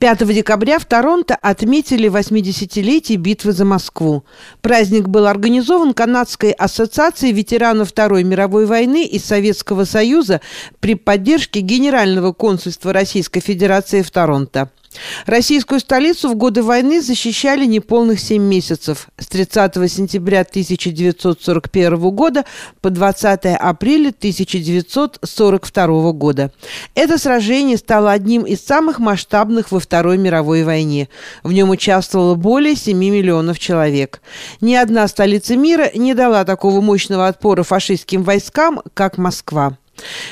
5 декабря в Торонто отметили 80-летие битвы за Москву. Праздник был организован Канадской ассоциацией ветеранов Второй мировой войны из Советского Союза при поддержке Генерального консульства Российской Федерации в Торонто. Российскую столицу в годы войны защищали неполных семь месяцев с 30 сентября 1941 года по 20 апреля 1942 года. Это сражение стало одним из самых масштабных во Второй мировой войне. В нем участвовало более 7 миллионов человек. Ни одна столица мира не дала такого мощного отпора фашистским войскам, как Москва.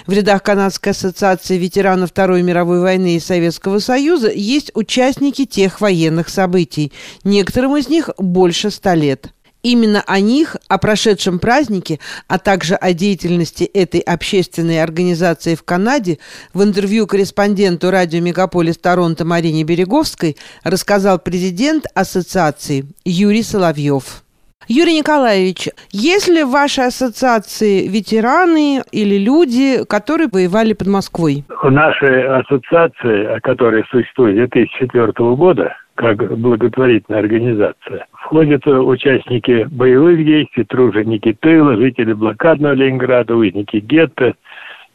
В рядах Канадской ассоциации ветеранов Второй мировой войны и Советского Союза есть участники тех военных событий. Некоторым из них больше ста лет. Именно о них, о прошедшем празднике, а также о деятельности этой общественной организации в Канаде в интервью корреспонденту радио «Мегаполис Торонто» Марине Береговской рассказал президент ассоциации Юрий Соловьев. Юрий Николаевич, есть ли в вашей ассоциации ветераны или люди, которые воевали под Москвой? В нашей ассоциации, которая существует с 2004 года, как благотворительная организация, входят участники боевых действий, труженики тыла, жители блокадного Ленинграда, узники гетто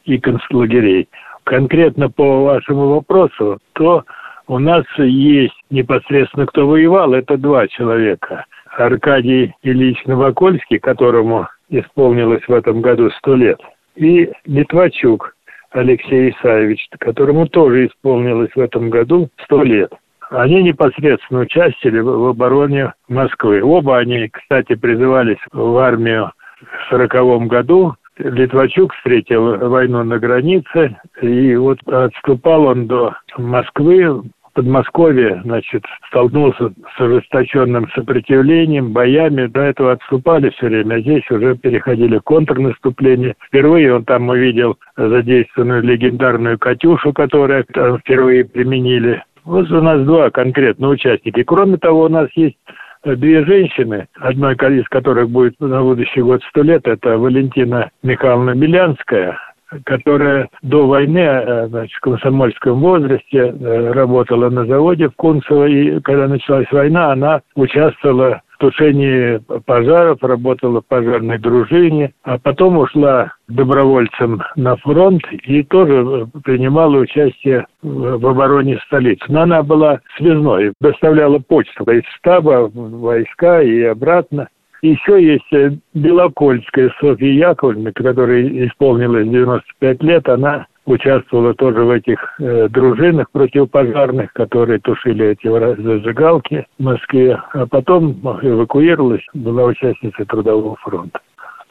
и концлагерей. Конкретно по вашему вопросу, то у нас есть непосредственно кто воевал, это два человека. Аркадий Ильич Новокольский, которому исполнилось в этом году сто лет, и Литвачук Алексей Исаевич, которому тоже исполнилось в этом году сто лет. Они непосредственно участвовали в обороне Москвы. Оба они, кстати, призывались в армию в сороковом году. Литвачук встретил войну на границе, и вот отступал он до Москвы Подмосковье, значит, столкнулся с ожесточенным сопротивлением, боями. До этого отступали все время, а здесь уже переходили контрнаступление. Впервые он там увидел задействованную легендарную «Катюшу», которую там впервые применили. Вот у нас два конкретно участники. Кроме того, у нас есть две женщины, одной из которых будет на будущий год сто лет, это Валентина Михайловна Белянская, которая до войны э, значит, в комсомольском возрасте э, работала на заводе в Кунцево, и когда началась война, она участвовала в тушении пожаров, работала в пожарной дружине, а потом ушла добровольцем на фронт и тоже принимала участие в обороне столицы. Но она была связной, доставляла почту из штаба войска и обратно. Еще есть э, Белокольская Софья Яковлевна, которая исполнилась 95 лет. Она участвовала тоже в этих э, дружинах противопожарных, которые тушили эти зажигалки в Москве, а потом эвакуировалась, была участницей Трудового фронта.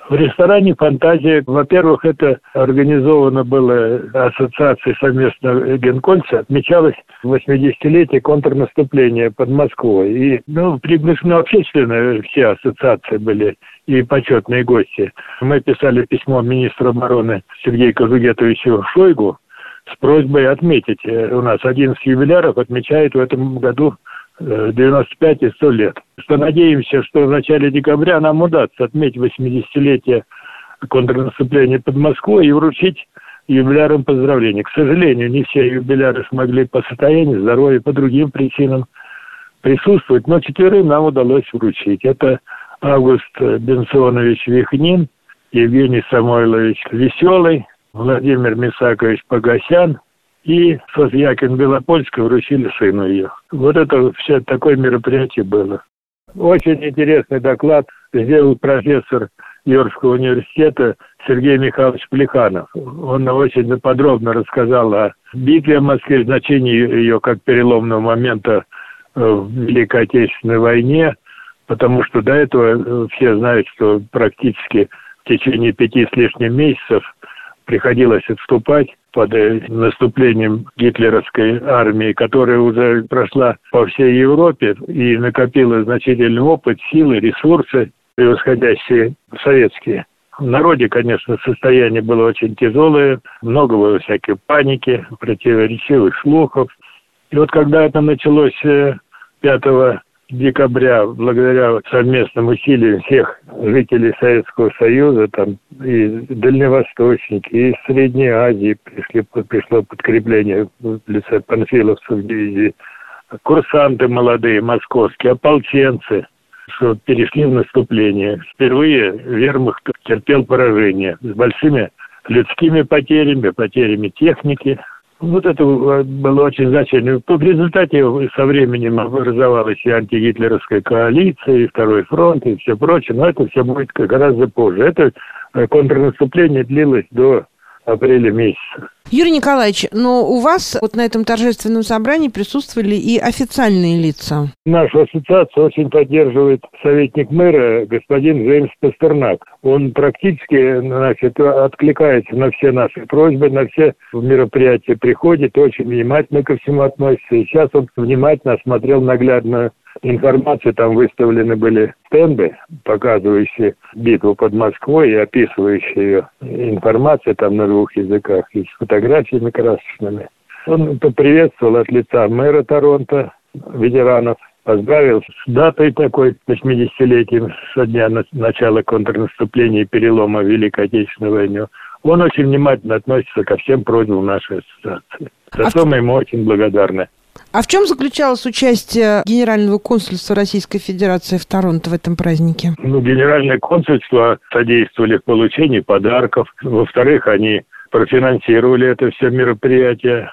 В ресторане «Фантазия», во-первых, это организовано было ассоциацией совместно Генкольца, отмечалось 80-летие контрнаступления под Москвой. И, ну, приглашены члены все ассоциации были и почетные гости. Мы писали письмо министру обороны Сергею Кожугетовичу Шойгу с просьбой отметить. Э, у нас 11 юбиляров отмечает в этом году 95 и 100 лет. Что надеемся, что в начале декабря нам удастся отметить 80-летие контрнаступления под Москвой и вручить юбилярам поздравления. К сожалению, не все юбиляры смогли по состоянию здоровья, по другим причинам присутствовать, но четверым нам удалось вручить. Это Август Бенсонович Вихнин, Евгений Самойлович Веселый, Владимир Мисакович Погосян – и Софьякин Белопольская вручили сыну ее. Вот это все такое мероприятие было. Очень интересный доклад сделал профессор Йоркского университета Сергей Михайлович Плеханов. Он очень подробно рассказал о битве в Москве, значении ее как переломного момента в Великой Отечественной войне, потому что до этого все знают, что практически в течение пяти с лишним месяцев приходилось отступать под э, наступлением гитлеровской армии, которая уже прошла по всей Европе и накопила значительный опыт, силы, ресурсы, превосходящие советские. В народе, конечно, состояние было очень тяжелое, много было всякой паники, противоречивых слухов. И вот когда это началось 5 э, декабря, благодаря совместным усилиям всех жителей Советского Союза, там и дальневосточники, и из Средней Азии пришли, пришло подкрепление в лице панфиловцев дивизии, курсанты молодые, московские, ополченцы, что перешли в наступление. Впервые вермахт терпел поражение с большими людскими потерями, потерями техники. Вот это было очень значительно. В результате со временем образовалась и антигитлеровская коалиция, и Второй фронт, и все прочее. Но это все будет гораздо позже. Это контрнаступление длилось до апреля месяца. Юрий Николаевич, но у вас вот на этом торжественном собрании присутствовали и официальные лица. Нашу ассоциацию очень поддерживает советник мэра господин Джеймс Пастернак. Он практически значит, откликается на все наши просьбы, на все мероприятия приходит, очень внимательно ко всему относится. И сейчас он внимательно осмотрел наглядно информацию, там выставлены были стенды, показывающие битву под Москвой и описывающие ее информацию там на двух языках и с фотографиями красочными. Он поприветствовал от лица мэра Торонто, ветеранов, поздравил с датой такой, 80-летием со дня начала контрнаступления и перелома в Великой Отечественной войне. Он очень внимательно относится ко всем просьбам нашей ассоциации. За а что мы ему очень благодарны. А в чем заключалось участие Генерального консульства Российской Федерации в Торонто в этом празднике? Ну, Генеральное консульство содействовали в получении подарков. Во-вторых, они профинансировали это все мероприятие.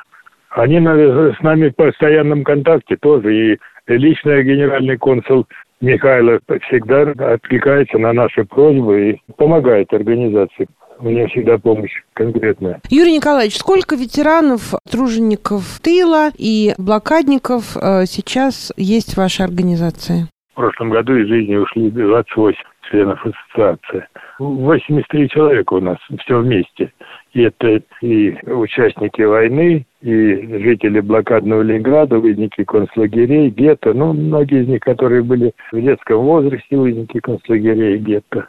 Они с нами в постоянном контакте тоже. И лично генеральный консул Михайлов всегда откликается на наши просьбы и помогает организации у меня всегда помощь конкретная. Юрий Николаевич, сколько ветеранов, тружеников тыла и блокадников э, сейчас есть в вашей организации? В прошлом году из жизни ушли 28 членов ассоциации. 83 человека у нас все вместе. И это и участники войны, и жители блокадного Ленинграда, узники концлагерей, гетто, ну, многие из них, которые были в детском возрасте, узники концлагерей, гетто.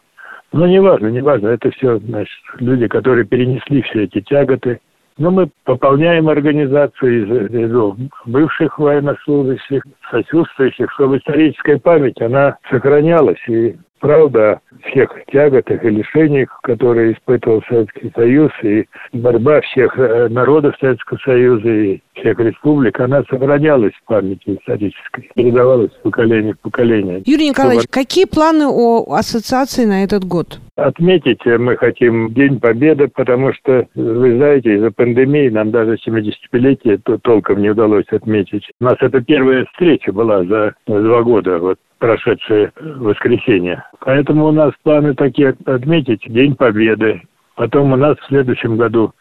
Ну, неважно, неважно. Это все, значит, люди, которые перенесли все эти тяготы. Но мы пополняем организацию из рядов бывших военнослужащих, сочувствующих, чтобы историческая память, она сохранялась. И правда о всех тяготах и лишениях, которые испытывал Советский Союз, и борьба всех э, народов Советского Союза и всех республик, она сохранялась в памяти исторической, передавалась с поколения в поколение. Юрий Николаевич, Чтобы... какие планы у ассоциации на этот год? Отметить мы хотим День Победы, потому что, вы знаете, из-за пандемии нам даже 75-летие толком не удалось отметить. У нас это первая встреча была за два года, вот прошедшее воскресенье. Поэтому у нас планы такие отметить День Победы. Потом у нас в следующем году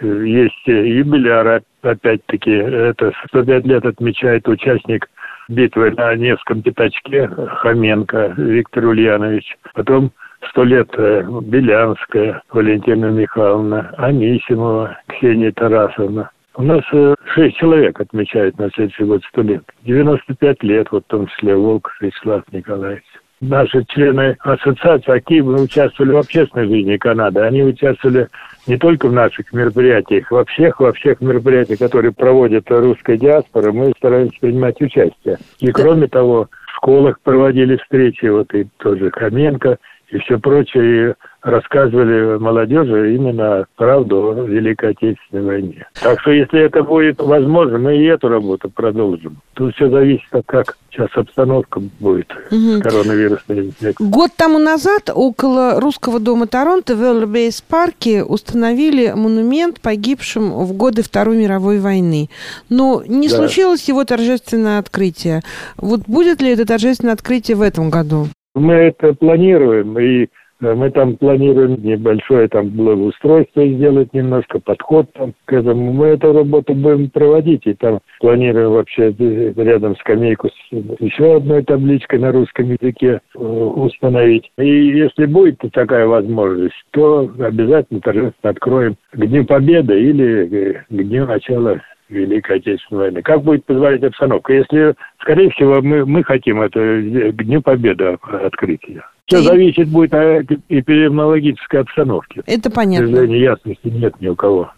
э, есть юбиляр, опять-таки, это 105 лет отмечает участник битвы на Невском пятачке Хоменко Виктор Ульянович. Потом сто лет э, Белянская Валентина Михайловна, Анисимова Ксения Тарасовна. У нас э, шесть человек отмечают на следующий год сто лет. 95 лет, вот в том числе Волк Вячеслав Николаевич. Наши члены ассоциации активно участвовали в общественной жизни Канады. Они участвовали не только в наших мероприятиях, во всех, во всех мероприятиях, которые проводит русская диаспора, мы стараемся принимать участие. И кроме того, в школах проводили встречи, вот и тоже Хоменко, и все прочее, и рассказывали молодежи именно правду о Великой Отечественной войне. Так что, если это будет возможно, мы и эту работу продолжим. Тут все зависит от как сейчас обстановка будет угу. коронавирусной инфекции. Год тому назад около русского дома Торонто в Эллбейс парке установили монумент погибшим в годы Второй мировой войны. Но не да. случилось его торжественное открытие. Вот будет ли это торжественное открытие в этом году? Мы это планируем, и э, мы там планируем небольшое там благоустройство сделать немножко, подход там к этому. Мы эту работу будем проводить, и там планируем вообще рядом скамейку с еще одной табличкой на русском языке э, установить. И если будет такая возможность, то обязательно торжественно откроем к Дню Победы или к Дню начала Великой Отечественной войны. Как будет позволять обстановка? Если, скорее всего, мы, мы хотим это к Дню Победы открыть ее. Все и... зависит будет от эпидемиологической обстановки. Это понятно. К сожалению, ясности нет ни у кого.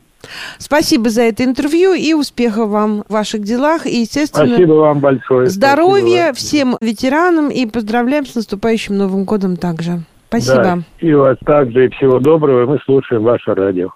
Спасибо за это интервью и успехов вам в ваших делах. И, естественно, Спасибо вам большое. здоровья всем ветеранам и поздравляем с наступающим Новым годом также. Спасибо. Да, и вас также, и всего доброго. Мы слушаем ваше радио.